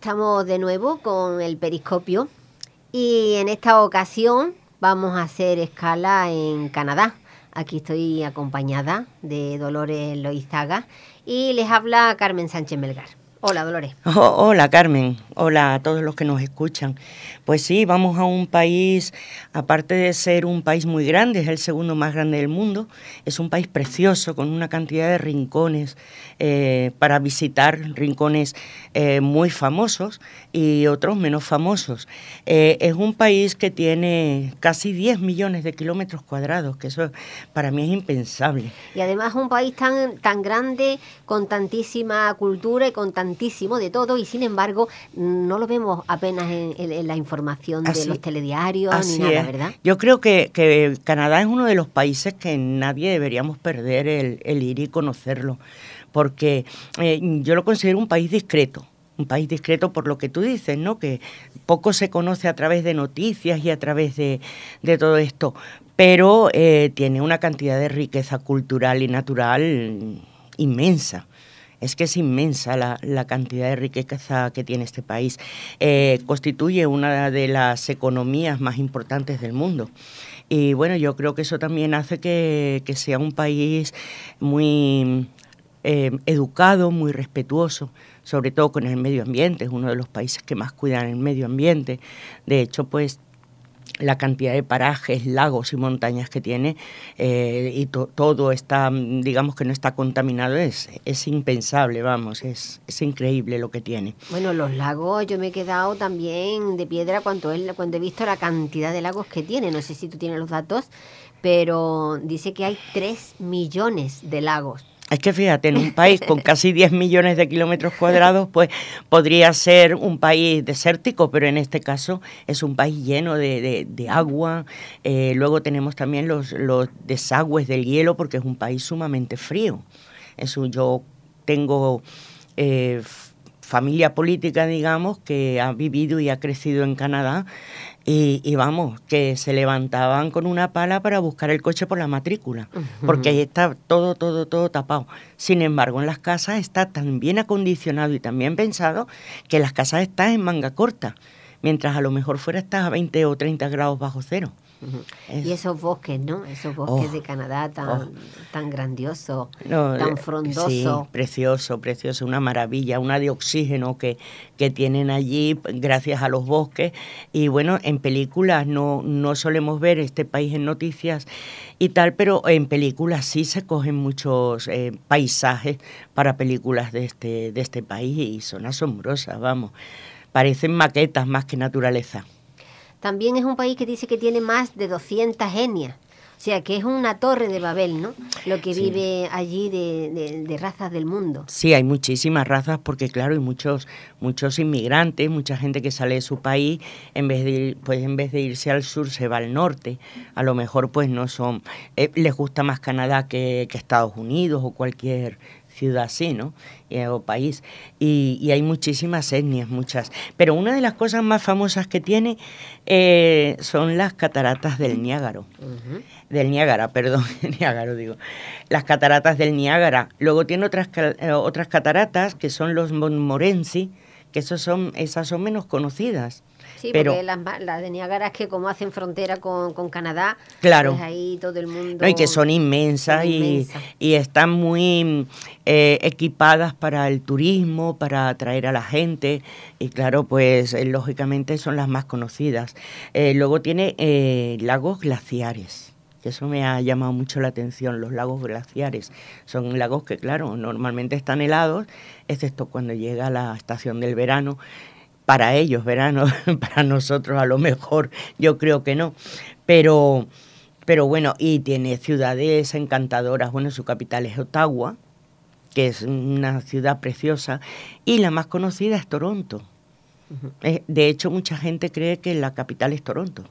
Estamos de nuevo con el periscopio y en esta ocasión vamos a hacer escala en Canadá. Aquí estoy acompañada de Dolores Loizaga y les habla Carmen Sánchez Melgar. Hola, Dolores. Oh, hola, Carmen. Hola a todos los que nos escuchan. Pues sí, vamos a un país, aparte de ser un país muy grande, es el segundo más grande del mundo, es un país precioso, con una cantidad de rincones eh, para visitar, rincones eh, muy famosos y otros menos famosos. Eh, es un país que tiene casi 10 millones de kilómetros cuadrados, que eso para mí es impensable. Y además un país tan, tan grande, con tantísima cultura y con de todo, y sin embargo no lo vemos apenas en, la información de los telediarios ni nada, ¿verdad? Yo creo que, que, Canadá es uno de los países que nadie deberíamos perder el, ir y conocerlo, porque eh, yo lo considero un país discreto un país discreto por lo que tú dices, ¿no? Que poco se conoce a través de noticias y a través de, todo esto, pero eh, tiene una cantidad de riqueza cultural y natural inmensa. Es que es inmensa la, cantidad de riqueza que tiene este país. Eh, constituye una de las economías más importantes del mundo. Y bueno, yo creo que eso también hace que, que sea un país muy eh, educado, muy respetuoso, sobre todo con el medio ambiente, es uno de los países que más cuidan el medio ambiente. De hecho, pues la cantidad de parajes, lagos y montañas que tiene eh, y todo está, digamos que no está contaminado, es, es impensable, vamos, es, es, increíble lo que tiene. Bueno, los lagos, yo me he quedado también de piedra cuando, cuando he visto la cantidad de lagos que tiene, no sé si tú tienes los datos, pero dice que hay 3 millones de lagos. Es que fíjate, en un país con casi 10 millones de kilómetros cuadrados, pues podría ser un país desértico, pero en este caso es un país lleno de, agua. Eh, luego tenemos también los, los desagües del hielo, porque es un país sumamente frío. Eso yo tengo eh, familia política, digamos, que ha vivido y ha crecido en Canadá y, vamos, que se levantaban con una pala para buscar el coche por la matrícula, porque ahí está todo, todo, todo tapado. Sin embargo, en las casas está tan bien acondicionado y tan bien pensado que las casas están en manga corta, mientras a lo mejor fuera estás a 20 o 30 grados bajo cero. Y esos bosques, ¿no? Esos bosques oh, de Canadá tan, oh. tan grandiosos, tan frondosos. Sí, precioso, precioso, una maravilla, una de oxígeno que, que tienen allí gracias a los bosques. Y bueno, en películas no, no solemos ver este país en noticias y tal, pero en películas sí se cogen muchos eh, paisajes para películas de este, de este país y son asombrosas, vamos. Parecen maquetas más que naturaleza. También es un país que dice que tiene más de 200 etnias. O sea, que es una torre de Babel, ¿no? Lo que vive allí de, razas del mundo. Sí, hay muchísimas razas porque, claro, hay muchos, muchos inmigrantes, mucha gente que sale de su país, en vez de, pues, en vez de irse al sur se va al norte. A lo mejor, pues, no son... Eh, les gusta más Canadá que, que Estados Unidos o cualquier ciudad así, ¿no? Eh, o país. Y, hay muchísimas etnias, muchas. Pero una de las cosas más famosas que tiene eh, son las cataratas del Niágara. Del Niágara, perdón, Niágara digo. Las cataratas del Niágara. Luego tiene otras, eh, otras cataratas que son los Montmorency, que esos son, esas son menos conocidas. Sí, porque las, de Niágara es que como hacen frontera con, Canadá, claro. pues ahí todo el mundo... y que son inmensas, y, y, están muy eh, equipadas para el turismo, para atraer a la gente, y claro, pues eh, lógicamente son las más conocidas. Eh, luego tiene lagos glaciares que eso me ha llamado mucho la atención, los lagos glaciares. Son lagos que, claro, normalmente están helados, excepto cuando llega la estación del verano, para ellos, verano, para nosotros a lo mejor, yo creo que no. Pero, pero bueno, y tiene ciudades encantadoras. Bueno, su capital es Ottawa, que es una ciudad preciosa, y la más conocida es Toronto. Eh, de hecho, mucha gente cree que la capital es Toronto.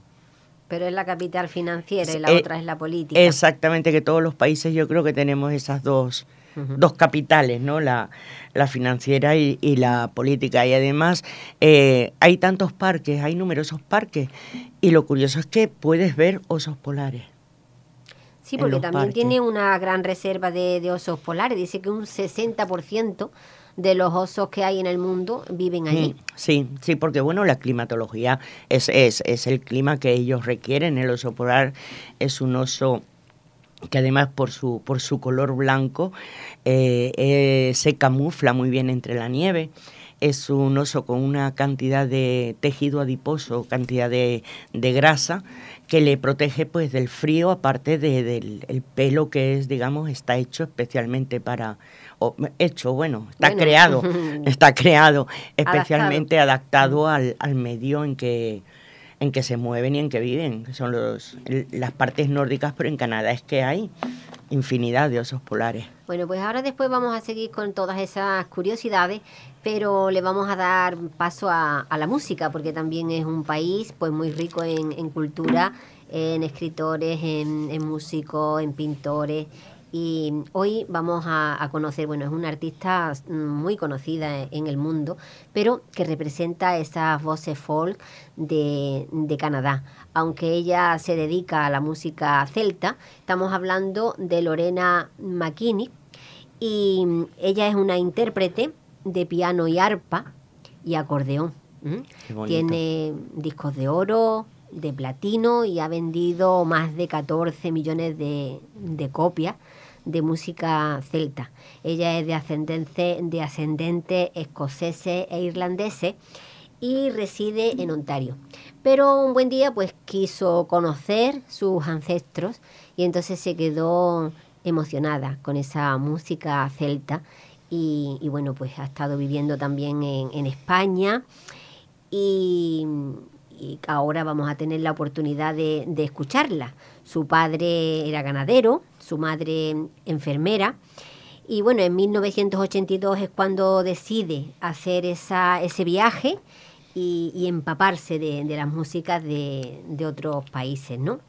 Pero es la capital financiera y la eh, otra es la política. Exactamente, que todos los países yo creo que tenemos esas dos, dos capitales, ¿no? La, la financiera y, la política. Y además eh, hay tantos parques, hay numerosos parques. Y lo curioso es que puedes ver osos polares. Sí, porque también tiene una gran reserva de, osos polares. Dice que un 60% de los osos que hay en el mundo viven allí. Mm, sí, sí, porque bueno, la climatología es, es, es el clima que ellos requieren. El oso polar es un oso que además por su, por su color blanco eh, eh, se camufla muy bien entre la nieve. Es un oso con una cantidad de tejido adiposo, cantidad de, de grasa, que le protege pues del frío, aparte del el pelo que es, digamos, está hecho especialmente para, o, hecho, bueno, está creado, está creado especialmente adaptado, al, al medio en que, en que se mueven y en que viven, que son los, las partes nórdicas, pero en Canadá es que hay infinidad de osos polares. Bueno, pues ahora después vamos a seguir con todas esas curiosidades, pero le vamos a dar paso a, la música, porque también es un país pues muy rico en, cultura, en escritores, en, músicos, en pintores y hoy vamos a, conocer, bueno, es una artista muy conocida en el mundo, pero que representa esas voces folk de, Canadá. Aunque ella se dedica a la música celta, estamos hablando de Lorena McKinney y ella es una intérprete de piano y arpa y acordeón. Tiene discos de oro, de platino y ha vendido más de 14 millones de, de copias de música celta. Ella es de ascendente, de ascendente escoceses e irlandeses y reside en Ontario. Pero un buen día pues quiso conocer sus ancestros y entonces se quedó emocionada con esa música celta y, bueno pues ha estado viviendo también en, España y, ahora vamos a tener la oportunidad de, de escucharla. Su padre era ganadero, su madre enfermera. Y bueno, en 1982 es cuando decide hacer esa, ese viaje y, empaparse de, las músicas de, de otros países, ¿no?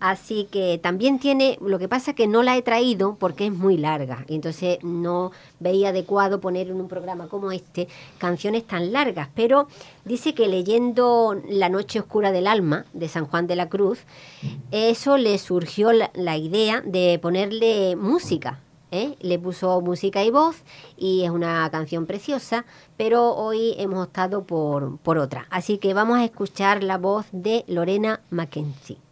Así que también tiene, lo que pasa que no la he traído porque es muy larga, y entonces no veía adecuado poner en un programa como este canciones tan largas, pero dice que leyendo La noche oscura del alma de San Juan de la Cruz, eso le surgió la, idea de ponerle música. ¿eh? Le puso música y voz y es una canción preciosa, pero hoy hemos optado por, por otra. Así que vamos a escuchar la voz de Lorena Mackenzie.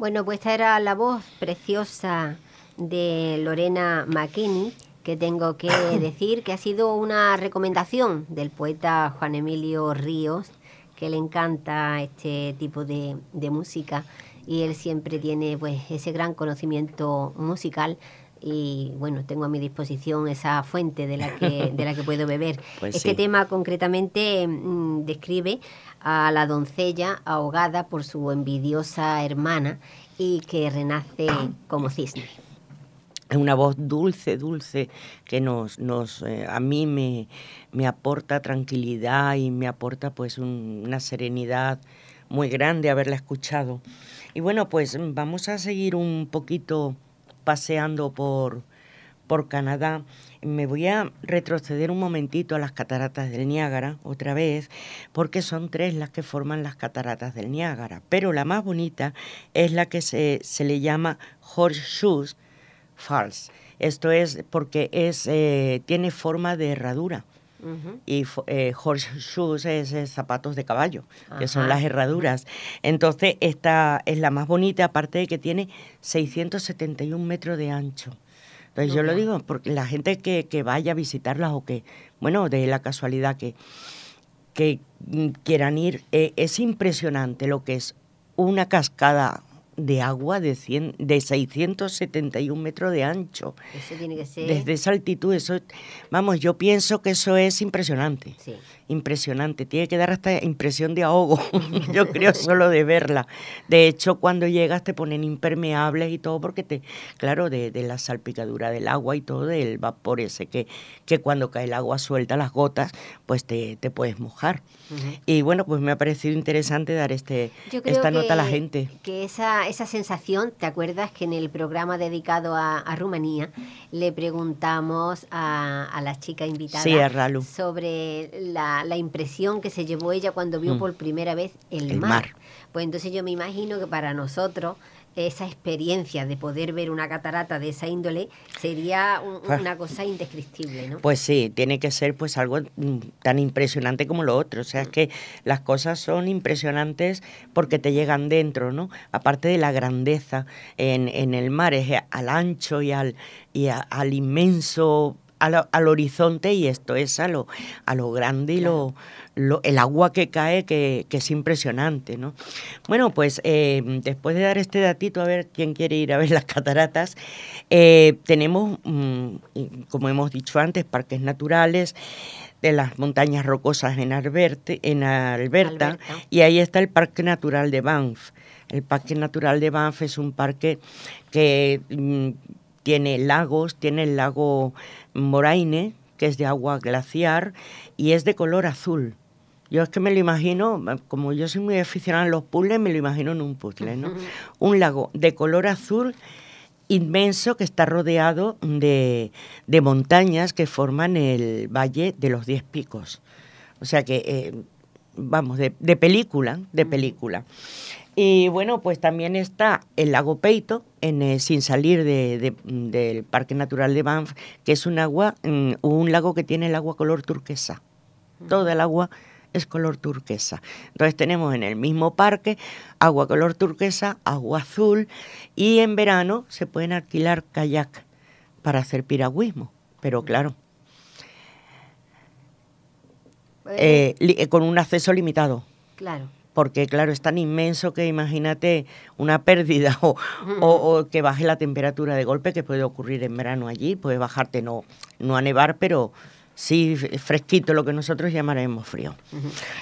Bueno, pues esta era la voz preciosa de Lorena McKinney, que tengo que decir que ha sido una recomendación del poeta Juan Emilio Ríos, que le encanta este tipo de, de música y él siempre tiene pues ese gran conocimiento musical y bueno, tengo a mi disposición esa fuente de la que, de la que puedo beber. Pues este sí. tema concretamente mm, describe a la doncella ahogada por su envidiosa hermana y que renace como cisne. Es una voz dulce, dulce, que nos, nos eh, a mí me, me aporta tranquilidad y me aporta pues un- una serenidad muy grande haberla escuchado. Y bueno, pues vamos a seguir un poquito paseando por, por Canadá. Me voy a retroceder un momentito a las cataratas del Niágara otra vez, porque son tres las que forman las cataratas del Niágara. Pero la más bonita es la que se, se le llama Horseshoes Falls. Esto es porque es, eh, tiene forma de herradura. Y eh, horseshoes es, es zapatos de caballo, que son las herraduras. Entonces, esta es la más bonita, aparte de que tiene 671 metros de ancho. Entonces, yo lo digo porque la gente que, que vaya a visitarlas o que, bueno, de la casualidad que, que quieran ir, eh, es impresionante lo que es una cascada de agua de, 100, de 671 metros de ancho. Eso tiene que ser... Desde esa altitud, eso, vamos, yo pienso que eso es impresionante. Sí. Impresionante, tiene que dar hasta impresión de ahogo, yo creo solo de verla. De hecho, cuando llegas te ponen impermeables y todo porque te, claro, de, de la salpicadura del agua y todo, del vapor ese que, que cuando cae el agua suelta las gotas, pues te, te puedes mojar. Y bueno, pues me ha parecido interesante dar este, Yo creo esta que, nota a la gente. Que esa, esa sensación, ¿te acuerdas que en el programa dedicado a, a Rumanía le preguntamos a, a la chica invitada Sí, a Ralu. sobre la, la impresión que se llevó ella cuando vio Mm. por primera vez el, El mar. mar. Pues entonces yo me imagino que para nosotros esa experiencia de poder ver una catarata de esa índole sería un- una cosa indescriptible, ¿no? Pues sí, tiene que ser pues algo mm, tan impresionante como lo otro. O sea, es que las cosas son impresionantes porque te llegan dentro, ¿no? Aparte de la grandeza en, en el mar, es al ancho y al, y a- al inmenso, al, al horizonte y esto es a lo, a lo grande y lo, lo- el agua que cae que, que es impresionante, ¿no? Bueno, pues eh, después de dar este datito, a ver quién quiere ir a ver las cataratas, eh, tenemos, mm, como hemos dicho antes, parques naturales de las montañas rocosas en, Alberte, en Alberta, Alberta. y ahí está el Parque Natural de Banff. El Parque Natural de Banff es un parque que mm, tiene lagos, tiene el lago Moraine, que es de agua glaciar, y es de color azul. Yo es que me lo imagino, como yo soy muy aficionada a los puzzles, me lo imagino en un puzzle, ¿no? Un lago de color azul inmenso que está rodeado de, de montañas que forman el Valle de los Diez Picos. O sea que, eh, vamos, de, de película, de película. Y bueno, pues también está el lago Peito, en, eh, sin salir de- de- del Parque Natural de Banff, que es un agua, mm, un lago que tiene el agua color turquesa. Toda el agua es color turquesa. Entonces tenemos en el mismo parque agua color turquesa, agua azul y en verano se pueden alquilar kayak para hacer piragüismo. Pero claro, eh, li- eh, con un acceso limitado. claro. Porque claro, es tan inmenso que imagínate una pérdida o, o- o que baje la temperatura de golpe que puede ocurrir en verano allí, puede bajarte no, no a nevar, pero sí fresquito, lo que nosotros llamaremos frío.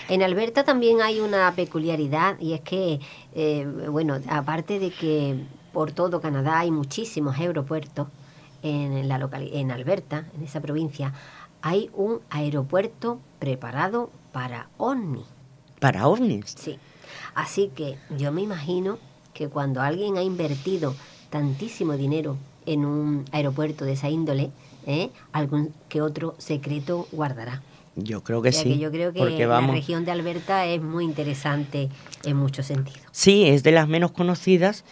En Alberta también hay una peculiaridad y es que, eh, bueno, aparte de que por todo Canadá hay muchísimos aeropuertos en, la locali- en Alberta, en esa provincia, hay un aeropuerto preparado para OVNI. Para ovnis. Sí. Así que yo me imagino que cuando alguien ha invertido tantísimo dinero en un aeropuerto de esa índole, ¿eh? algún que otro secreto guardará. Yo creo que O sea sí. que yo creo que porque la vamos, región de Alberta es muy interesante en muchos sentidos. Sí, es de las menos conocidas,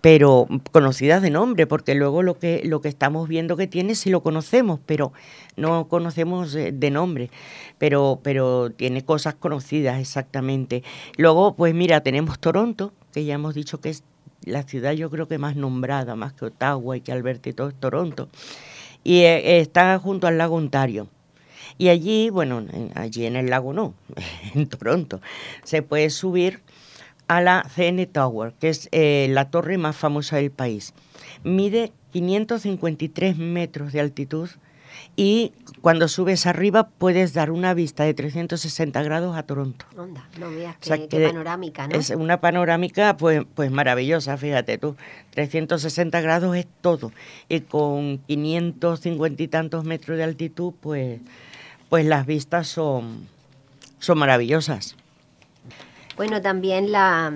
pero conocidas de nombre, porque luego lo que, lo que estamos viendo que tiene sí lo conocemos, pero no conocemos eh, de nombre, pero, pero tiene cosas conocidas exactamente. Luego, pues mira, tenemos Toronto, que ya hemos dicho que es la ciudad yo creo que más nombrada, más que Ottawa y que Alberta y todo, es Toronto. Y eh, está junto al lago Ontario. Y allí, bueno, allí en el lago no, en Toronto, se puede subir a la CN Tower, que es eh, la torre más famosa del país. Mide 553 metros de altitud y cuando subes arriba puedes dar una vista de 360 grados a Toronto. Onda, no veas qué, panorámica, ¿no? Es una panorámica pues, pues maravillosa, fíjate tú. 360 grados es todo. Y con 550 y tantos metros de altitud, pues, pues las vistas son, son maravillosas. Bueno, también la,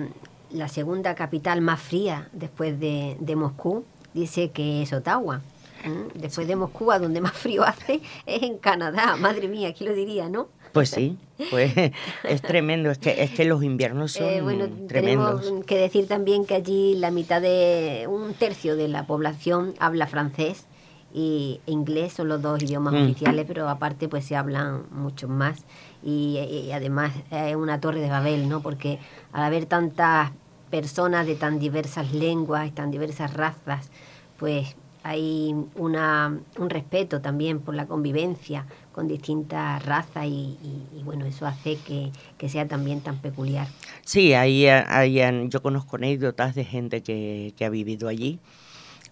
segunda capital más fría después de, de Moscú dice que es Ottawa. ¿Mm? Después de Moscú, a donde más frío hace, es en Canadá. Madre mía, ¿quién lo diría, no? Pues sí, pues es tremendo, es que, es que los inviernos eh, son bueno, Tenemos que decir también que allí la mitad de, un tercio de la población habla francés y inglés, son los dos idiomas mm. oficiales, pero aparte pues se hablan muchos más y, además es una torre de Babel, ¿no? Porque al haber tantas personas de tan diversas lenguas tan diversas razas, pues hay una, un respeto también por la convivencia con distintas razas y, bueno, eso hace que, sea también tan peculiar. Sí, ahí, ahí yo conozco anécdotas de gente que, ha vivido allí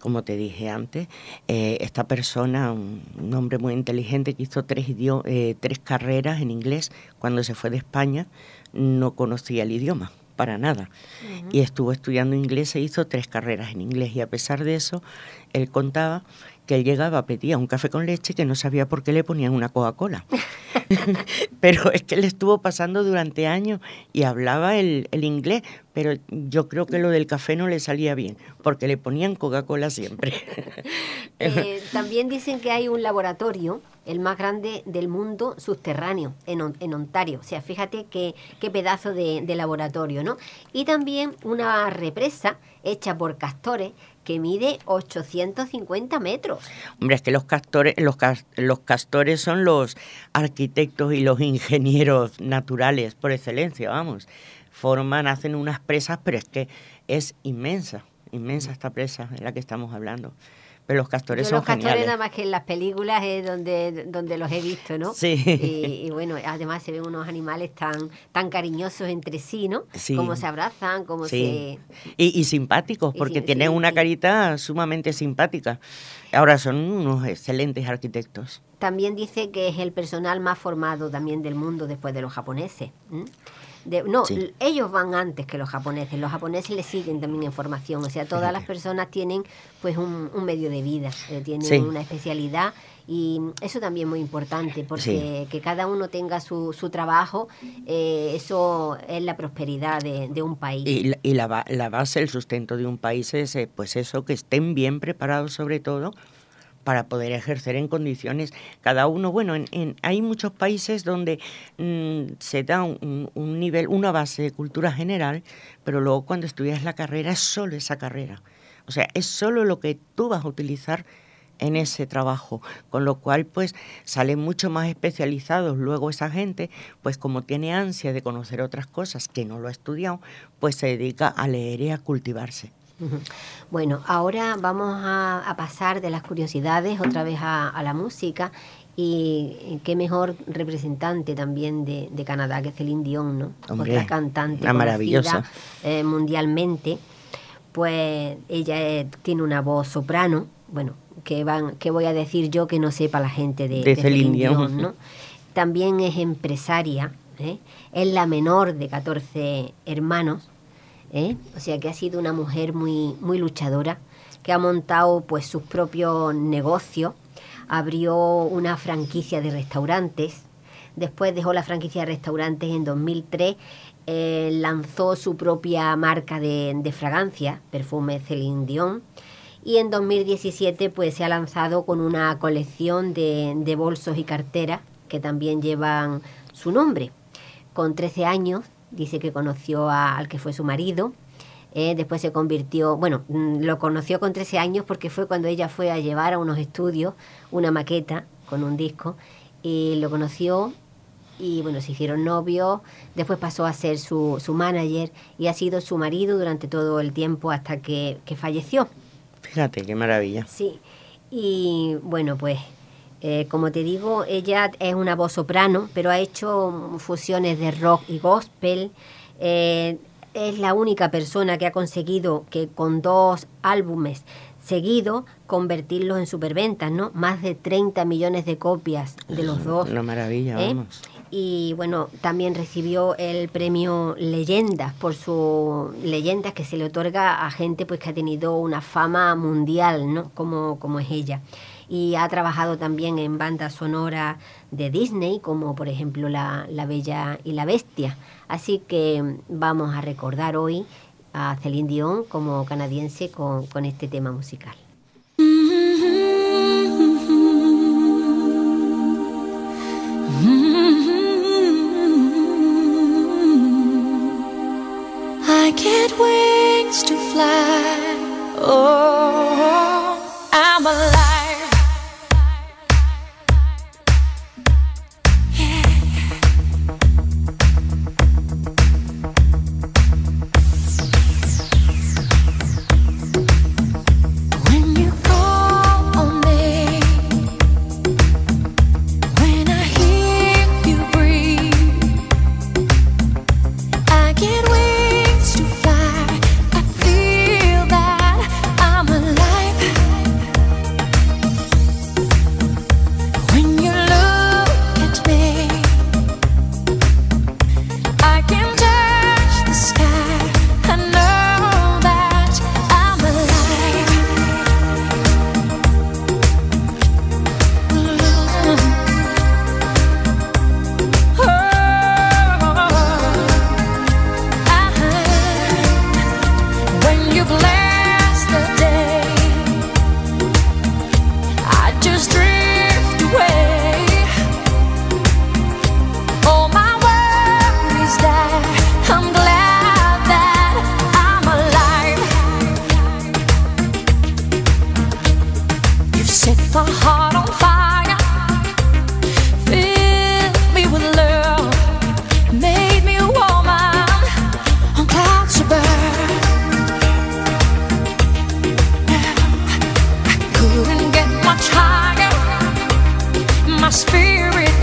como te dije antes, eh, esta persona, un, hombre muy inteligente que hizo tres, eh, tres carreras en inglés, cuando se fue de España, no conocía el idioma para nada. Y estuvo estudiando inglés e hizo tres carreras en inglés. Y a pesar de eso, él contaba que él llegaba, pedía un café con leche que no sabía por qué le ponían una Coca-Cola. pero es que él estuvo pasando durante años y hablaba el, inglés, pero yo creo que lo del café no le salía bien, porque le ponían Coca-Cola siempre. Eh, también dicen que hay un laboratorio, el más grande del mundo subterráneo, en, en Ontario. O sea, fíjate qué, qué pedazo de, de laboratorio, ¿no? Y también una represa hecha por castores que mide 850 metros. Hombre, es que los castores, los, los castores son los arquitectos y los ingenieros naturales por excelencia, vamos. Forman, hacen unas presas, pero es que es inmensa, inmensa esta presa de la que estamos hablando. Pero los castores son los castores nada más que en las películas es donde, donde los he visto, ¿no? Sí. Y, bueno, además se ven unos animales tan, tan cariñosos entre sí, ¿no? Sí. Cómo se abrazan, cómo se... Y, y simpáticos, porque tienen una carita sumamente simpática. Ahora son unos excelentes arquitectos. También dice que es el personal más formado también del mundo después de los japoneses no, ellos van antes que los japoneses. Los japoneses les siguen también en formación. O sea, todas las personas tienen pues un, medio de vida, eh, tienen una especialidad y eso también es muy importante porque que cada uno tenga su, su trabajo, eh, eso es la prosperidad de, un país. Y, y la, la, base, el sustento de un país es eh, pues eso, que estén bien preparados sobre todo para poder ejercer en condiciones cada uno. Bueno, en, hay muchos países donde mm, se da un, nivel, una base de cultura general, pero luego cuando estudias la carrera es solo esa carrera. O sea, es solo lo que tú vas a utilizar en ese trabajo, con lo cual pues salen mucho más especializados luego esa gente, pues como tiene ansia de conocer otras cosas que no lo ha estudiado, pues se dedica a leer y a cultivarse. Bueno, ahora vamos a, pasar de las curiosidades otra vez a, la música y qué mejor representante también de, Canadá que Celine Dion, ¿no? Otra cantante maravillosa eh, mundialmente. Pues ella tiene una voz soprano, bueno, que van, que voy a decir yo que no sepa la gente de, de, Celine Dion, ¿no? También es empresaria, ¿eh? es la menor de 14 hermanos ¿eh? o sea que ha sido una mujer muy, muy luchadora, que ha montado pues sus propios negocios, abrió una franquicia de restaurantes, después dejó la franquicia de restaurantes en 2003, eh, lanzó su propia marca de, de fragancia, perfume Celine Dion, y en 2017 pues se ha lanzado con una colección de, de bolsos y carteras que también llevan su nombre. Con 13 años dice que conoció al que fue su marido. Eh, después se convirtió, bueno, mm, lo conoció con 13 años porque fue cuando ella fue a llevar a unos estudios una maqueta con un disco y lo conoció y bueno, se hicieron novios, después pasó a ser su, su manager y ha sido su marido durante todo el tiempo hasta que, que falleció. Fíjate, qué maravilla. Sí, y bueno, pues eh, como te digo, ella es una voz soprano, pero ha hecho fusiones de rock y gospel. Eh, es la única persona que ha conseguido que con dos álbumes seguidos convertirlos en superventas, ¿no? Más de 30 millones de copias de los dos. Una maravilla, ¿eh? vamos. y bueno, también recibió el premio Leyendas por su leyendas que se le otorga a gente pues que ha tenido una fama mundial, ¿no? Como, como es ella. Y ha trabajado también en bandas sonoras de Disney, como por ejemplo La, la Bella y la Bestia. Así que vamos a recordar hoy a Celine Dion como canadiense con, con este tema musical. I get wings to fly. Oh, I'm alive.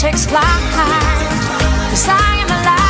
Takes flight. 'Cause I am alive.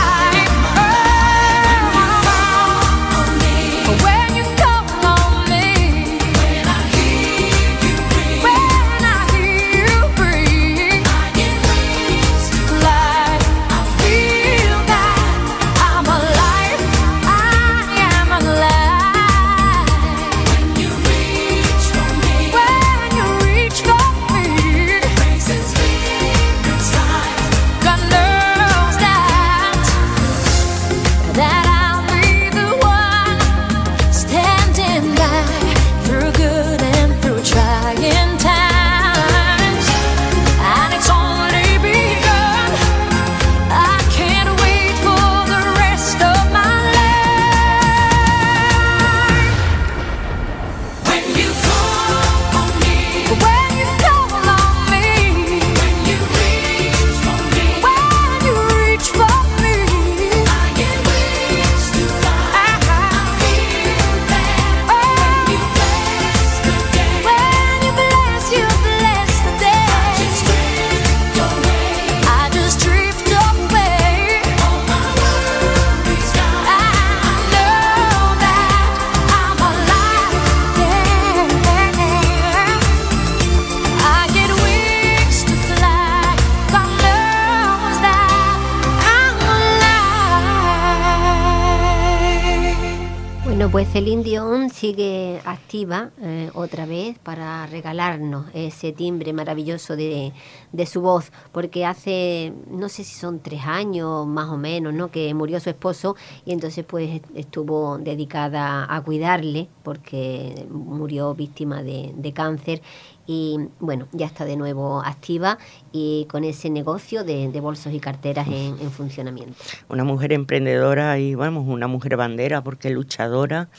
Pues Celine Dion sigue activa eh, otra vez para regalarnos ese timbre maravilloso de, de su voz, porque hace, no sé si son tres años más o menos, ¿no? que murió su esposo y entonces pues estuvo dedicada a cuidarle porque murió víctima de, de cáncer y bueno, ya está de nuevo activa y con ese negocio de, de bolsos y carteras en, en funcionamiento. Una mujer emprendedora y, vamos, una mujer bandera porque luchadora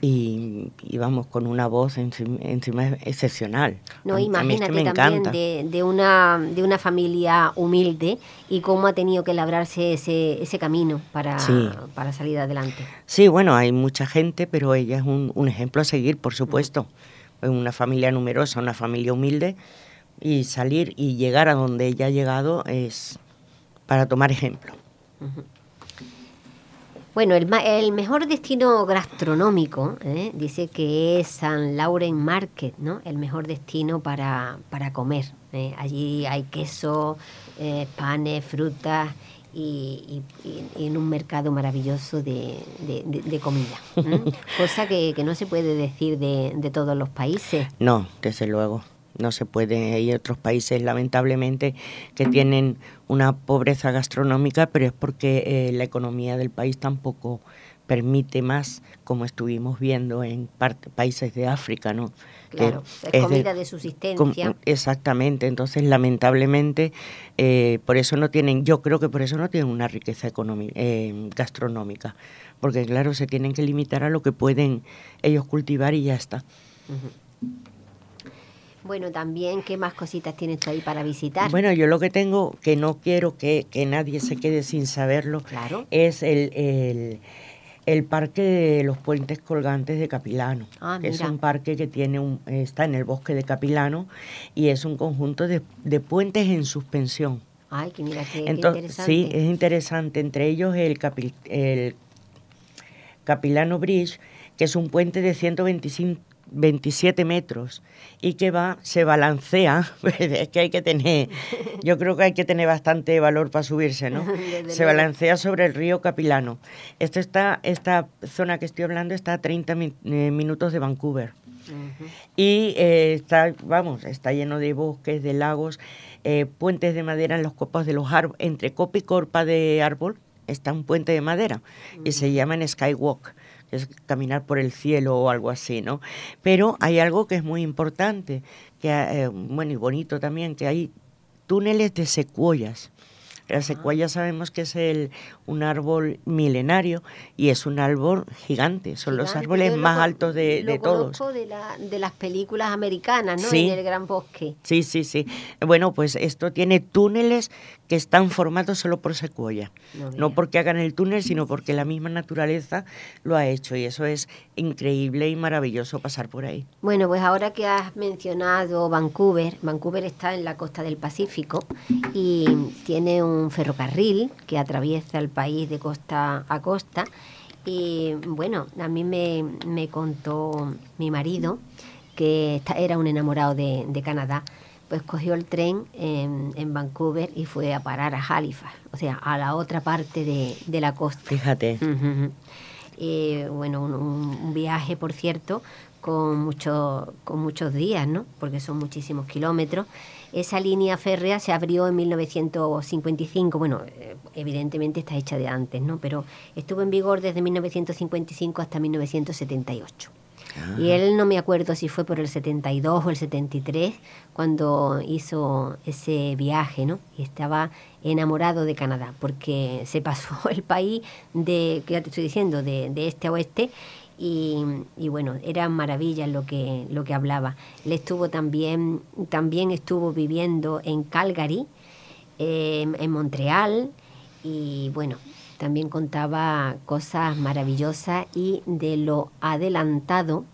y, y vamos, con una voz encima, encima excepcional. No, A mí- a es que imagínate me también encanta. de, de una, de una familia humilde y cómo ha tenido que labrarse ese, ese camino para, Sí. para salir adelante. Sí, bueno, hay mucha gente, pero ella es un, un ejemplo a seguir, por supuesto. Es Una familia numerosa, una familia humilde, y salir y llegar a donde ella ha llegado es para tomar ejemplo. Bueno, el, el mejor destino gastronómico ¿eh? dice que es San Lauren Market, ¿no? El mejor destino para, para comer. ¿eh? Allí hay queso, eh, panes, frutas y, y- y- en un mercado maravilloso de, de- de- de comida. Cosa que, que no se puede decir de, de todos los países. No, desde luego. No se puede. Hay otros países, lamentablemente, que tienen una pobreza gastronómica, pero es porque eh, la economía del país tampoco permite más, como estuvimos viendo en parte- países de África, ¿no? Que Claro, es comida de subsistencia. com- exactamente. Entonces, lamentablemente, eh, por eso no tienen, yo creo que por eso no tienen una riqueza económica, eh, gastronómica, porque claro, se tienen que limitar a lo que pueden ellos cultivar y ya está. Bueno, también, ¿qué más cositas tienes tú ahí para visitar? Bueno, yo lo que tengo, que no quiero que, que nadie se quede sin saberlo, Claro. es el, el, el parque de los puentes colgantes de Capilano. Ah, que es un parque que tiene un, está en el bosque de Capilano y es un conjunto de, de puentes en suspensión. Ay, que mira, qué, qué Entonces, interesante. sí, es interesante. Entre ellos el, Capi- el Capilano Bridge, que es un puente de 125 27 metros y que va, se balancea, es que hay que tener, yo creo que hay que tener bastante valor para subirse, ¿no? Se balancea sobre el río Capilano. Esto está, esta zona que estoy hablando está a 30 mi- eh, minutos de Vancouver. Y eh, está, vamos, está lleno de bosques, de lagos, eh, puentes de madera en los copos de los árboles. Entre copa y corpa de árbol está un puente de madera y se llama en Skywalk, que es caminar por el cielo o algo así, ¿no? Pero hay algo que es muy importante, que eh, bueno y bonito también, que hay túneles de secuoyas. La secuoya sabemos que es el, un árbol milenario y es un árbol gigante, son los árboles lo más altos de, lo de todos. de, la- de las películas americanas, ¿no? Sí. En el Gran Bosque. Sí, sí, sí. Bueno, pues esto tiene túneles que están formados solo por secuoya. No porque hagan el túnel, sino porque la misma naturaleza lo ha hecho. Y eso es increíble y maravilloso pasar por ahí. Bueno, pues ahora que has mencionado Vancouver, Vancouver está en la costa del Pacífico y tiene un ferrocarril que atraviesa el país de costa a costa. Y bueno, a mí me, me contó mi marido que era un enamorado de, de Canadá, pues cogió el tren en, en Vancouver y fue a parar a Halifax, o sea, a la otra parte de, de la costa. Fíjate. Eh, bueno, un, un- un viaje, por cierto, con, mucho, con muchos días, ¿no? Porque son muchísimos kilómetros. Esa línea férrea se abrió en 1955. Bueno, eh, evidentemente está hecha de antes, ¿no? Pero estuvo en vigor desde 1955 hasta 1978. Y él no me acuerdo si fue por el 72 o el 73 cuando hizo ese viaje, ¿no? Y estaba enamorado de Canadá porque se pasó el país de, que ya te estoy diciendo, de, de este a oeste y, y bueno, eran maravillas lo que, lo que hablaba. Él estuvo también, también estuvo viviendo en Calgary, eh, en Montreal y bueno, también contaba cosas maravillosas y de lo adelantado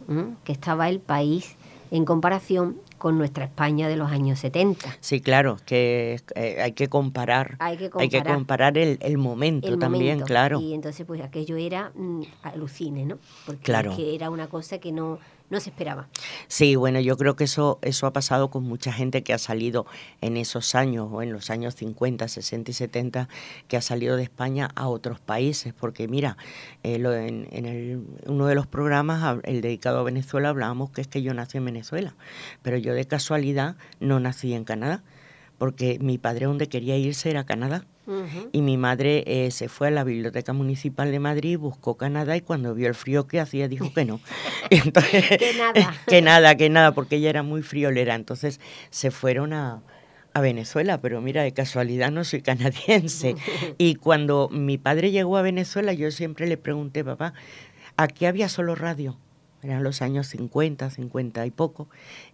que estaba el país en comparación con nuestra España de los años 70. Sí, claro, que eh, hay que comparar. Hay que Hay que comparar. comparar el, el momento el también, momento. claro. Y entonces pues aquello era mm, alucine, ¿no? Porque Claro. es que era una cosa que no, no se esperaba. Sí, bueno, yo creo que eso, eso ha pasado con mucha gente que ha salido en esos años, o en los años 50, 60 y 70, que ha salido de España a otros países. Porque mira, eh, lo- en, en el- uno de los programas, el dedicado a Venezuela, hablábamos que es que yo nací en Venezuela, pero yo de casualidad no nací en Canadá, porque mi padre donde quería irse era Canadá. Y mi madre eh, se fue a la Biblioteca Municipal de Madrid, buscó Canadá y cuando vio el frío que hacía dijo que no. Entonces, Que nada. que nada, que nada, porque ella era muy friolera. Entonces se fueron a, a Venezuela, pero mira, de casualidad no soy canadiense. Y cuando mi padre llegó a Venezuela, yo siempre le pregunté, papá, aquí había solo radio. Eran los años 50, 50 y poco,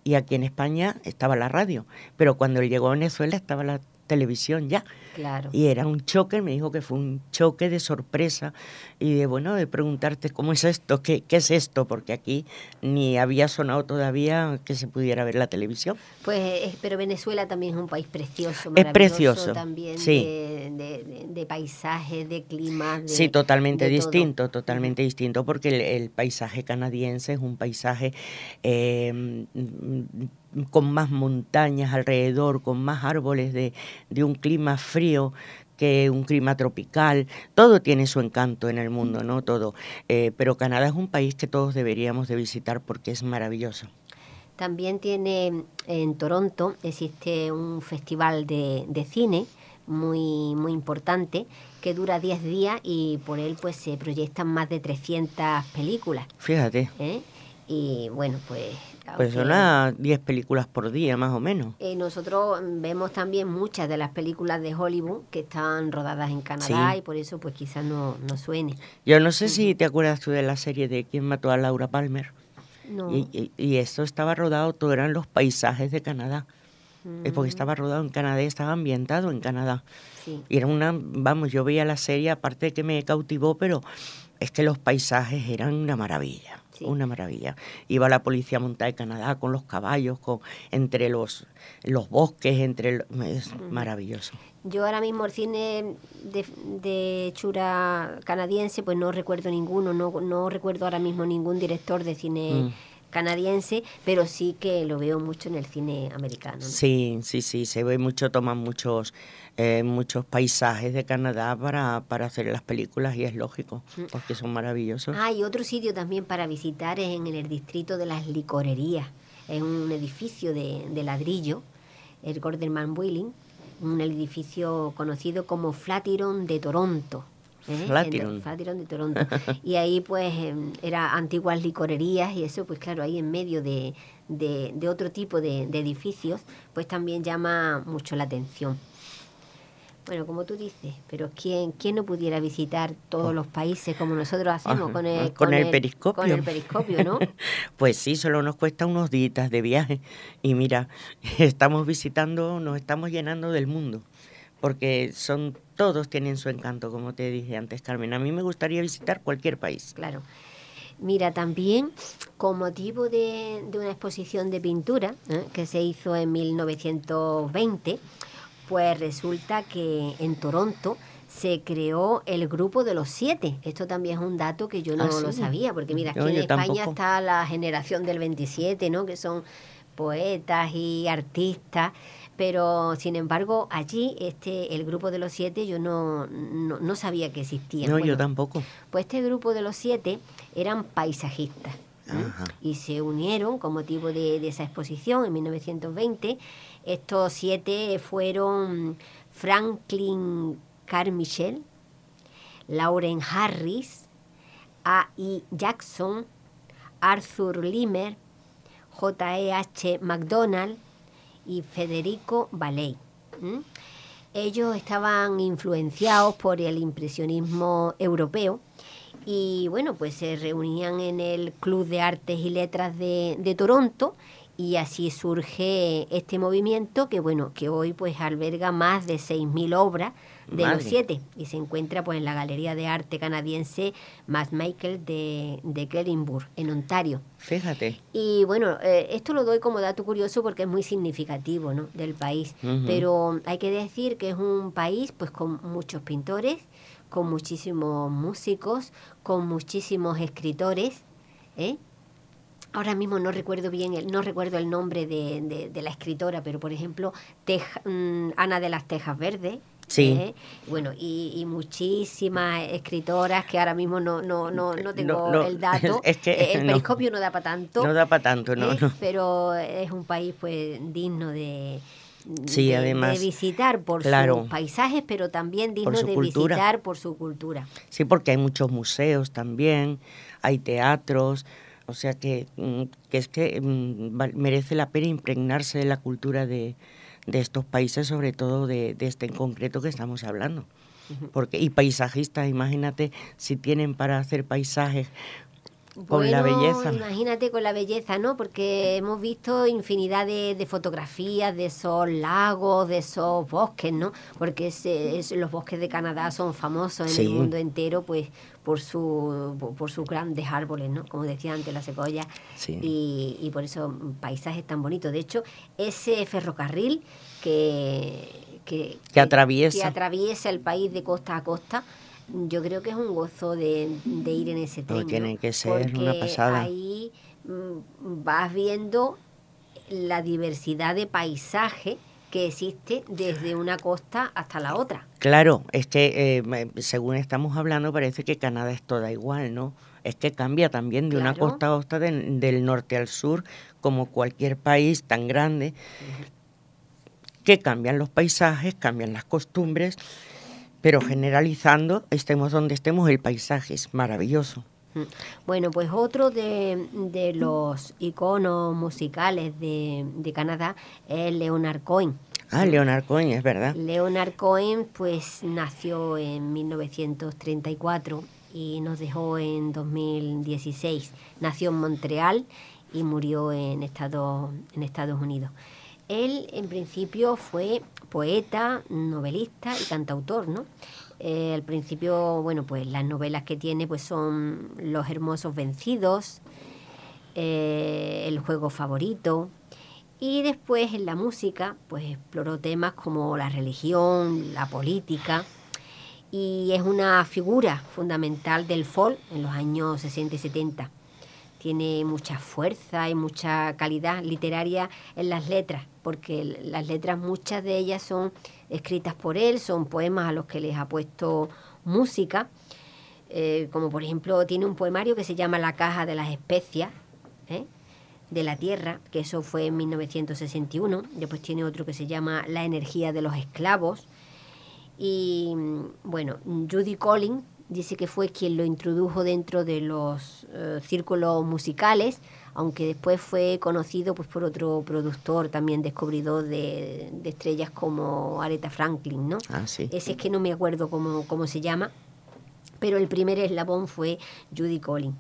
y aquí en España estaba la radio, pero cuando él llegó a Venezuela estaba la televisión ya. Claro. Y era un choque, me dijo que fue un choque de sorpresa y de, bueno, de preguntarte cómo es esto, qué, qué es esto, porque aquí ni había sonado todavía que se pudiera ver la televisión. Pues, eh, pero Venezuela también es un país precioso, Es precioso, también sí. de, de, de- de paisajes, de climas. de- Sí, totalmente todo. distinto, totalmente distinto, porque el, el paisaje canadiense es un paisaje eh, con más montañas alrededor, con más árboles de, de un clima frío que un clima tropical. Todo tiene su encanto en el mundo, ¿no? Todo. Eh, pero Canadá es un país que todos deberíamos de visitar porque es maravilloso. También tiene en Toronto existe un festival de, de cine muy muy importante que dura 10 días y por él pues se proyectan más de 300 películas. Fíjate, ¿eh? Y bueno, pues... pues aunque- son a 10 películas por día, más o menos. Eh, nosotros vemos también muchas de las películas de Hollywood que están rodadas en Canadá Sí. y por eso pues quizás no, no suene. Yo no sé si te acuerdas tú de la serie de ¿Quién mató a Laura Palmer? No. Y, y- y esto estaba rodado, todo eran los paisajes de Canadá. Es porque Mm, estaba rodado en Canadá estaba ambientado en Canadá. sí. Y era una, vamos, yo veía la serie, aparte de que me cautivó, pero es que los paisajes eran una maravilla, Sí. una maravilla. Iba la policía montada de Canadá con los caballos, con, entre los, los bosques, entre lo- es maravilloso. Yo ahora mismo el cine de, de hechura canadiense, pues no recuerdo ninguno, no, no recuerdo ahora mismo ningún director de cine Mm. Canadiense, pero sí que lo veo mucho en el cine americano. ¿no? Sí, sí, sí, se ve mucho, toman muchos, eh, muchos paisajes de Canadá para, para hacer las películas y es lógico, porque son maravillosos. Ah, y otro sitio también para visitar es en el distrito de las licorerías. Es un edificio de, de ladrillo, el Gordon Wheeling, un edificio conocido como Flatiron de Toronto. ¿Eh? Flatiron. En- Flatiron de Toronto. y ahí pues em, era antiguas licorerías y eso pues claro, ahí en medio de, de- de otro tipo de, de edificios pues también llama mucho la atención. Bueno, como tú dices, pero ¿quién, quién no pudiera visitar todos los países como nosotros hacemos. Ajá, con el, con el periscopio. Con el periscopio, ¿no? Pues sí, solo nos cuesta unos días de viaje. Y mira, estamos visitando, nos estamos llenando del mundo. Porque son, todos tienen su encanto, como te dije antes, Carmen. A mí me gustaría visitar cualquier país. Claro. Mira, también con motivo de, de una exposición de pintura ¿eh? que se hizo en 1920, pues resulta que en Toronto se creó el grupo de los siete. Esto también es un dato que yo no Ah, sí. lo sabía, porque mira, aquí en yo España tampoco. está la generación del 27, ¿no? Que son poetas y artistas, pero sin embargo allí este el grupo de los siete yo no, no, no sabía que existía. No, yo tampoco. pues este grupo de los siete eran paisajistas. Ajá. Y se unieron con motivo de, de esa exposición en 1920. Estos siete fueron Franklin Carmichael, Lauren Harris, A.I. Jackson, Arthur Limer, J.E.H. MacDonald y Federico Ballet. ¿m? Ellos estaban influenciados por el impresionismo europeo y bueno, pues se reunían en el Club de Artes y Letras de, de Toronto y así surge este movimiento que bueno, que hoy pues alberga más de 6.000 obras de Madre. los siete y se encuentra pues en la Galería de Arte Canadiense Matt Michael de, de en Ontario. Fíjate. Y bueno, eh, esto lo doy como dato curioso porque es muy significativo ¿no? del país. Pero hay que decir que es un país pues con muchos pintores, con muchísimos músicos, con muchísimos escritores. ¿eh? Ahora mismo no recuerdo bien, el, no recuerdo el nombre de, de- de la escritora, pero por ejemplo, Tej- mm, Ana de las Tejas Verdes. Sí. ¿eh? Bueno, y, y muchísimas escritoras que ahora mismo no, no, no, no tengo No, no, el dato. es que Eh, el periscopio no da para tanto. No da para tanto, no, ¿eh? no. Pero es un país pues digno de, Sí, de- además, de visitar por claro. sus paisajes, pero también digno de cultura. visitar por su cultura. Sí, porque hay muchos museos también, hay teatros, o sea que, mm, que es que mm, merece la pena impregnarse de la cultura de, de estos países, sobre todo de, de este en concreto que estamos hablando. Porque, y paisajistas, imagínate si tienen para hacer paisajes Con la belleza. Imagínate con la belleza, ¿no? Porque hemos visto infinidad de, de fotografías de esos lagos, de esos bosques, ¿no? Porque ese- es- los bosques de Canadá son famosos en Sí. el mundo entero, pues por su por, por sus grandes árboles, ¿no? Como decía antes la secoya. Sí. Y, y por eso paisajes tan bonitos. De hecho, ese ferrocarril que que, Que atraviesa. que atraviesa el país de costa a costa. Yo creo que es un gozo de, de ir en ese tren. ¿no? tiene que ser una Porque pasada. Ahí mm, vas viendo la diversidad de paisaje que existe desde una costa hasta la otra. Claro, es que eh, según estamos hablando parece que Canadá es toda igual, ¿no? Es que cambia también de una costa a otra del- del norte al sur, como cualquier país tan grande, que cambian los paisajes, cambian las costumbres, pero generalizando, estemos donde estemos, el paisaje es maravilloso. Mm. Bueno, pues otro de, de los iconos musicales de, de Canadá es Leonard Cohen. Ah, Leonard Cohen, es verdad. Leonard Cohen pues nació en 1934 y nos dejó en 2016. Nació en Montreal y murió en Estados, en Estados Unidos. Él en principio fue poeta, novelista y cantautor, ¿no? Eh, al principio, bueno, pues las novelas que tiene pues son Los Hermosos Vencidos, eh, El Juego Favorito, y después en la música, pues exploró temas como la religión, la política, y es una figura fundamental del folk en los años 60 y 70. Tiene mucha fuerza y mucha calidad literaria en las letras, porque las letras, muchas de ellas son escritas por él, son poemas a los que les ha puesto música, eh, como por ejemplo tiene un poemario que se llama La caja de las especias, ¿eh? de la Tierra, que eso fue en 1961. Después tiene otro que se llama La energía de los esclavos. Y mm, bueno, Judy Collins dice que fue quien lo introdujo dentro de los eh, círculos musicales, aunque después fue conocido pues, por otro productor también descubridor de, de estrellas como Aretha Franklin, ¿no? Ah, sí. Ese es que no me acuerdo cómo, cómo se llama, pero el primer eslabón fue Judy Collins.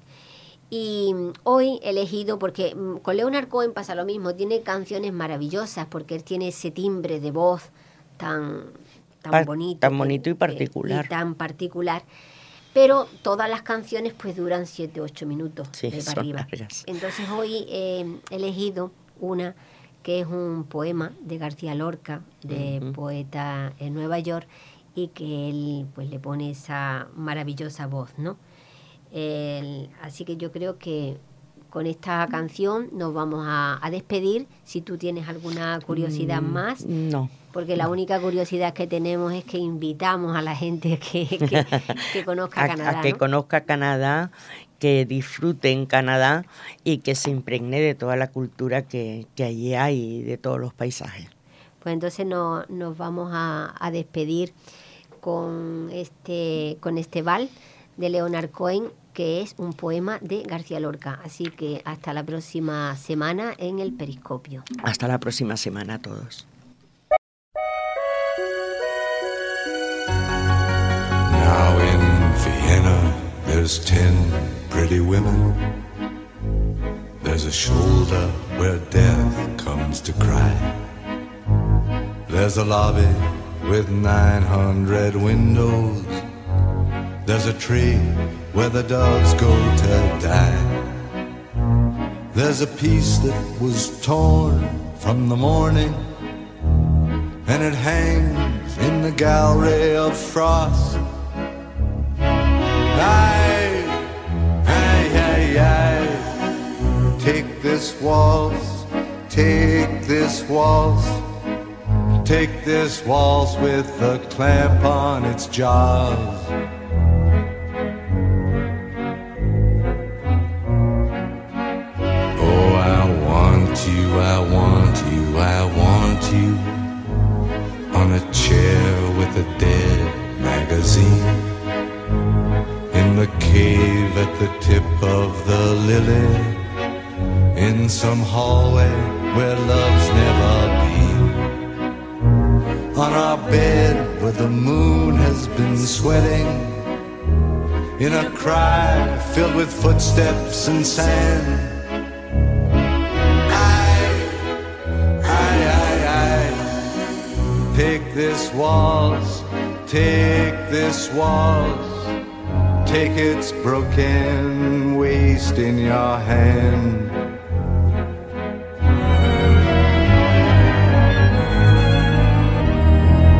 Y mm, hoy he elegido, porque mm, con Leonard Cohen pasa lo mismo, tiene canciones maravillosas, porque él tiene ese timbre de voz tan, tan bonito. tan bonito y que- particular. y tan particular. Pero todas las canciones pues duran 7 8 minutos Sí, de para arriba. largas. Entonces hoy eh, he elegido una que es un poema de García Lorca, de poeta en Nueva York, y que él pues le pone esa maravillosa voz, ¿no? El- así que yo creo que con esta canción nos vamos a, a despedir. Si tú tienes alguna curiosidad Mm, más, No. porque la única curiosidad que tenemos es que invitamos a la gente que, que, que conozca a, Canadá. a que ¿no? conozca Canadá, que disfrute en Canadá y que se impregne de toda la cultura que, que allí hay y de todos los paisajes. Pues entonces no- nos vamos a, a despedir con este, con este bal de Leonard Cohen, que es un poema de García Lorca. Así que hasta la próxima semana en el Periscopio. Hasta la próxima semana a todos. Now in Vienna, there's ten pretty women. There's a shoulder where death comes to cry. There's a lobby with 900 windows. There's a tree where the dogs go to die. There's a piece that was torn from the morning and it hangs in the gallery of frost. Aye, aye, aye, aye. Take this waltz, take this waltz, take this waltz with a clamp on its jaws. A chair with a dead magazine. In the cave at the tip of the lily. In some hallway where love's never been. On our bed where the moon has been sweating. In a cry filled with footsteps and sand. Take this waltz, take this waltz, take its broken waist in your hand.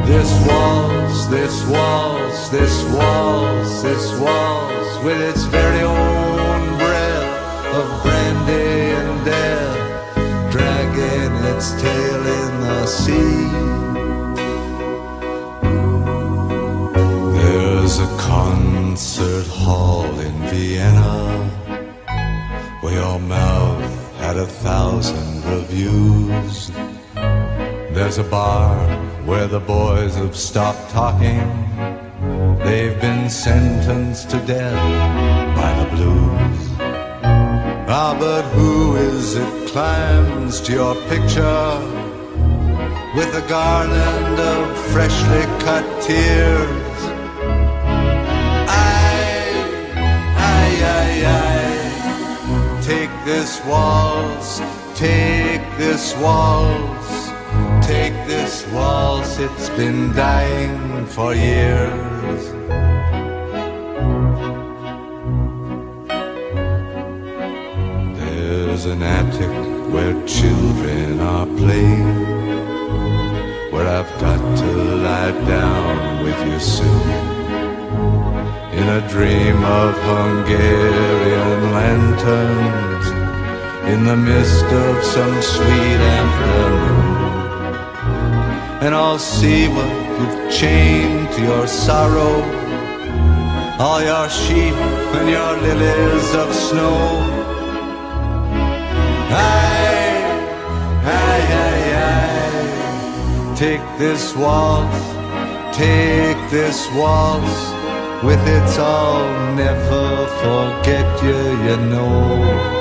This waltz, this waltz, this waltz, this waltz, with its very own breath of brandy and death, dragging its tail in the sea. Concert hall in Vienna where your mouth had a thousand reviews. There's a bar where the boys have stopped talking. They've been sentenced to death by the blues. Ah, but who is it climbs to your picture with a garland of freshly cut tears? Take this waltz, take this waltz. Take this waltz, it's been dying for years. There's an attic where children are playing, where I've got to lie In a dream of Hungarian lanterns, in the mist of some sweet afternoon and I'll see what you've chained to your sorrow. All your sheep and your lilies of snow. Aye, aye, aye, aye. Take this waltz, take this waltz. With its I'll never forget you, you know.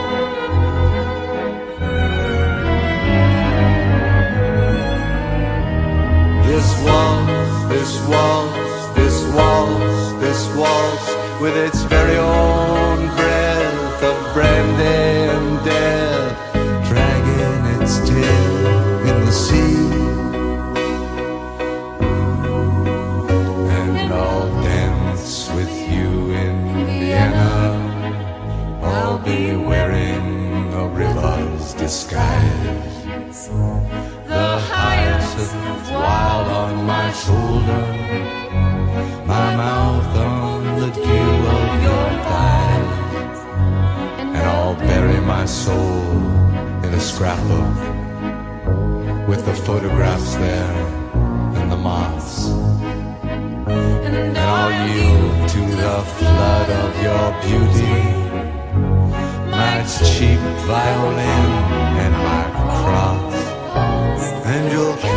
This waltz, this waltz, this waltz, this waltz, with its very own breath of brandy hyacinth wild on my shoulder, my mouth on the dew of your thighs, and I'll bury my soul in a scrapbook with the photographs there and the moths. And I'll yield to the flood of your beauty, my cheap violin and my cross.